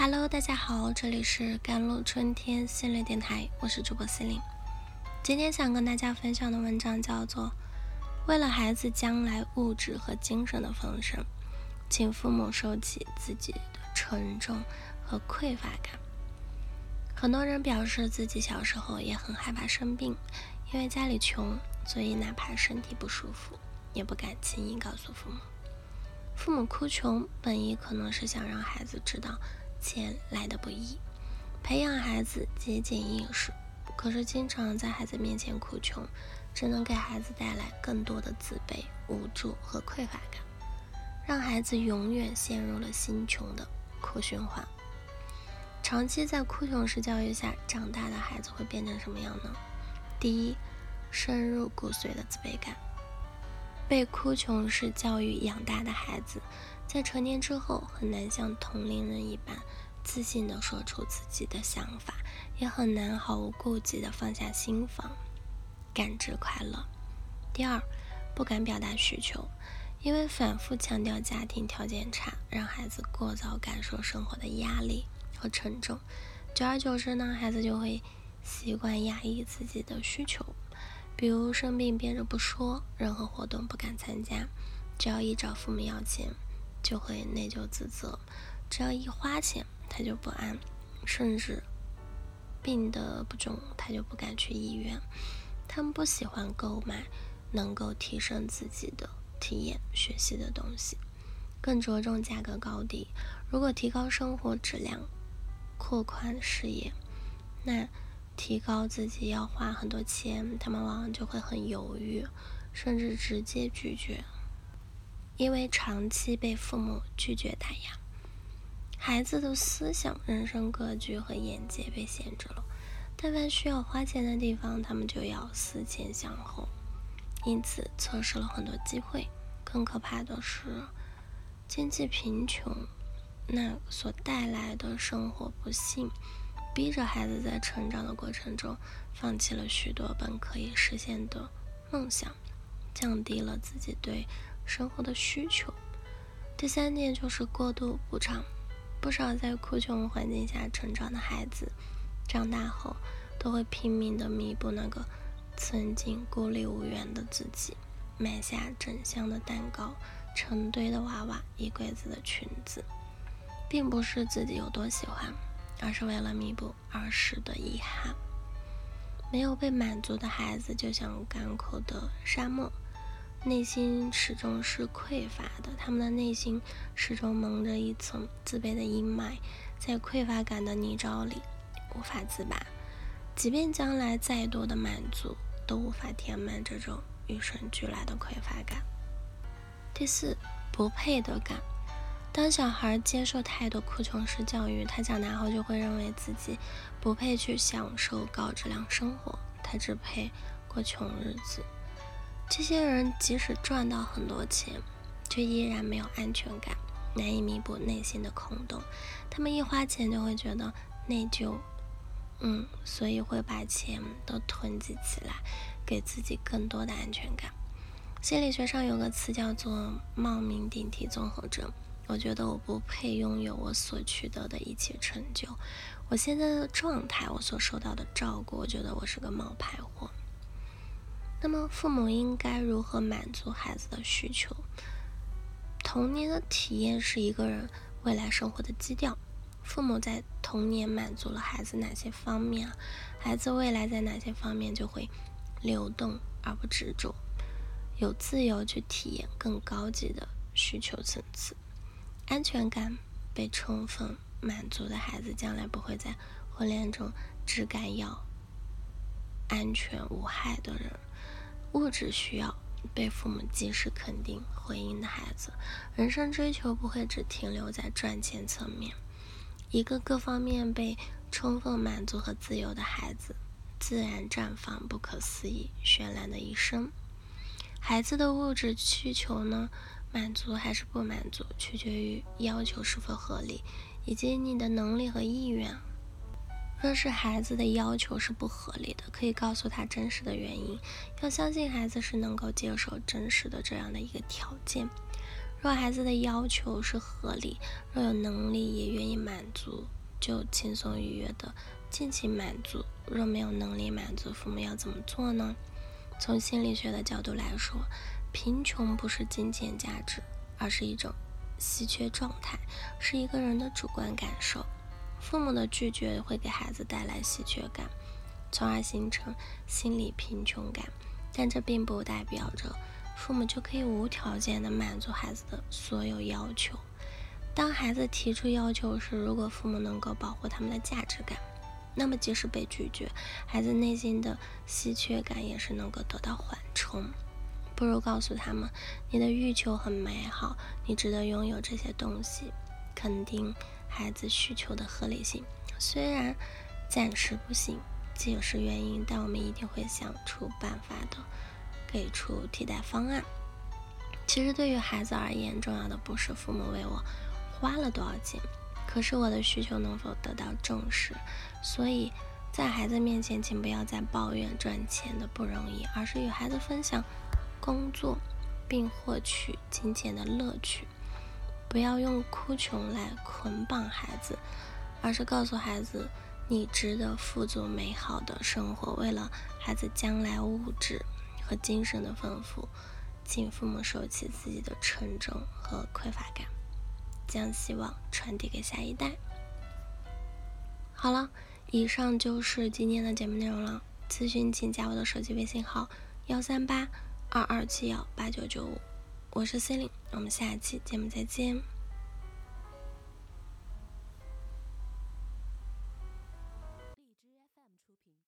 Hello，大家好，这里是甘露春天心理电台，我是主播心灵。今天想跟大家分享的文章叫做《为了孩子将来物质和精神的丰盛，请父母收起自己的沉重和匮乏感》。很多人表示自己小时候也很害怕生病，因为家里穷，所以哪怕身体不舒服，也不敢轻易告诉父母。父母哭穷，本意可能是想让孩子知道钱来的不易，培养孩子节俭意识。可是经常在孩子面前哭穷，只能给孩子带来更多的自卑、无助和匮乏感，让孩子永远陷入了心穷的苦循环。长期在哭穷式教育下长大的孩子会变成什么样呢？第一，深入骨髓的自卑感。被哭穷式教育养大的孩子，在成年之后很难像同龄人一般自信地说出自己的想法，也很难毫无顾忌地放下心房，感知快乐。第二，不敢表达需求，因为反复强调家庭条件差，让孩子过早感受生活的压力和沉重，久而久之呢，孩子就会习惯压抑自己的需求。比如生病憋着不说，任何活动不敢参加，只要一找父母要钱，就会内疚自责；只要一花钱，他就不安，甚至病得不重，他就不敢去医院。他们不喜欢购买能够提升自己的体验、学习的东西，更着重价格高低。如果提高生活质量、扩宽视野，那。提高自己要花很多钱，他们往往就会很犹豫，甚至直接拒绝，因为长期被父母拒绝打压，孩子的思想、人生格局和眼界被限制了。但凡需要花钱的地方，他们就要思前想后，因此错失了很多机会。更可怕的是，经济贫穷那所带来的生活不幸。逼着孩子在成长的过程中放弃了许多本可以实现的梦想，降低了自己对生活的需求。第三点就是过度补偿。不少在哭穷环境下成长的孩子，长大后都会拼命的弥补那个曾经孤立无援的自己，买下整箱的蛋糕、成堆的娃娃、一柜子的裙子，并不是自己有多喜欢。而是为了弥补儿时的遗憾。没有被满足的孩子就像干口的沙漠，内心始终是匮乏的。他们的内心始终蒙着一层自卑的阴霾，在匮乏感的泥沼里无法自拔。即便将来再多的满足，都无法填满这种与生俱来的匮乏感。第四，不配得感。当小孩接受太多哭穷式教育，他长大后就会认为自己不配去享受高质量生活，他只配过穷日子。这些人即使赚到很多钱，却依然没有安全感，难以弥补内心的空洞。他们一花钱就会觉得内疚，嗯，所以会把钱都囤积起来，给自己更多的安全感。心理学上有个词叫做冒名顶替综合症。我觉得我不配拥有我所取得的一切成就，我现在的状态，我所受到的照顾，我觉得我是个冒牌货。那么，父母应该如何满足孩子的需求？童年的体验是一个人未来生活的基调。父母在童年满足了孩子哪些方面，孩子未来在哪些方面就会流动而不执着，有自由去体验更高级的需求层次。安全感被充分满足的孩子，将来不会在婚恋中只敢要安全无害的人。物质需要被父母及时肯定回应的孩子，人生追求不会只停留在赚钱层面。一个各方面被充分满足和自由的孩子，自然绽放不可思议绚烂的一生。孩子的物质需求呢？满足还是不满足，取决于要求是否合理，以及你的能力和意愿。若是孩子的要求是不合理的，可以告诉他真实的原因。要相信孩子是能够接受真实的这样的一个条件。若孩子的要求是合理，若有能力也愿意满足，就轻松愉悦的尽情满足；若没有能力满足，父母要怎么做呢？从心理学的角度来说，贫穷不是金钱价值，而是一种稀缺状态，是一个人的主观感受。父母的拒绝会给孩子带来稀缺感，从而形成心理贫穷感。但这并不代表着。父母就可以无条件的满足孩子的所有要求。当孩子提出要求时，如果父母能够保护他们的价值感，那么即使被拒绝，孩子内心的稀缺感也是能够得到缓冲。不如告诉他们，你的欲求很美好，你值得拥有这些东西，肯定孩子需求的合理性。虽然暂时不行，解释原因，但我们一定会想出办法的。给出替代方案。其实对于孩子而言，重要的不是父母为我花了多少钱，可是我的需求能否得到重视。所以在孩子面前，请不要再抱怨赚钱的不容易，而是与孩子分享工作并获取金钱的乐趣。不要用哭穷来捆绑孩子，而是告诉孩子，你值得富足美好的生活。为了孩子将来物质。和精神的丰富，请父母收起自己的沉重和匮乏感，将希望传递给下一代。好了，以上就是今天的节目内容了。咨询请加我的手机微信号：幺三八二二七幺八九九五，我是 C 琳，我们下期节目再见。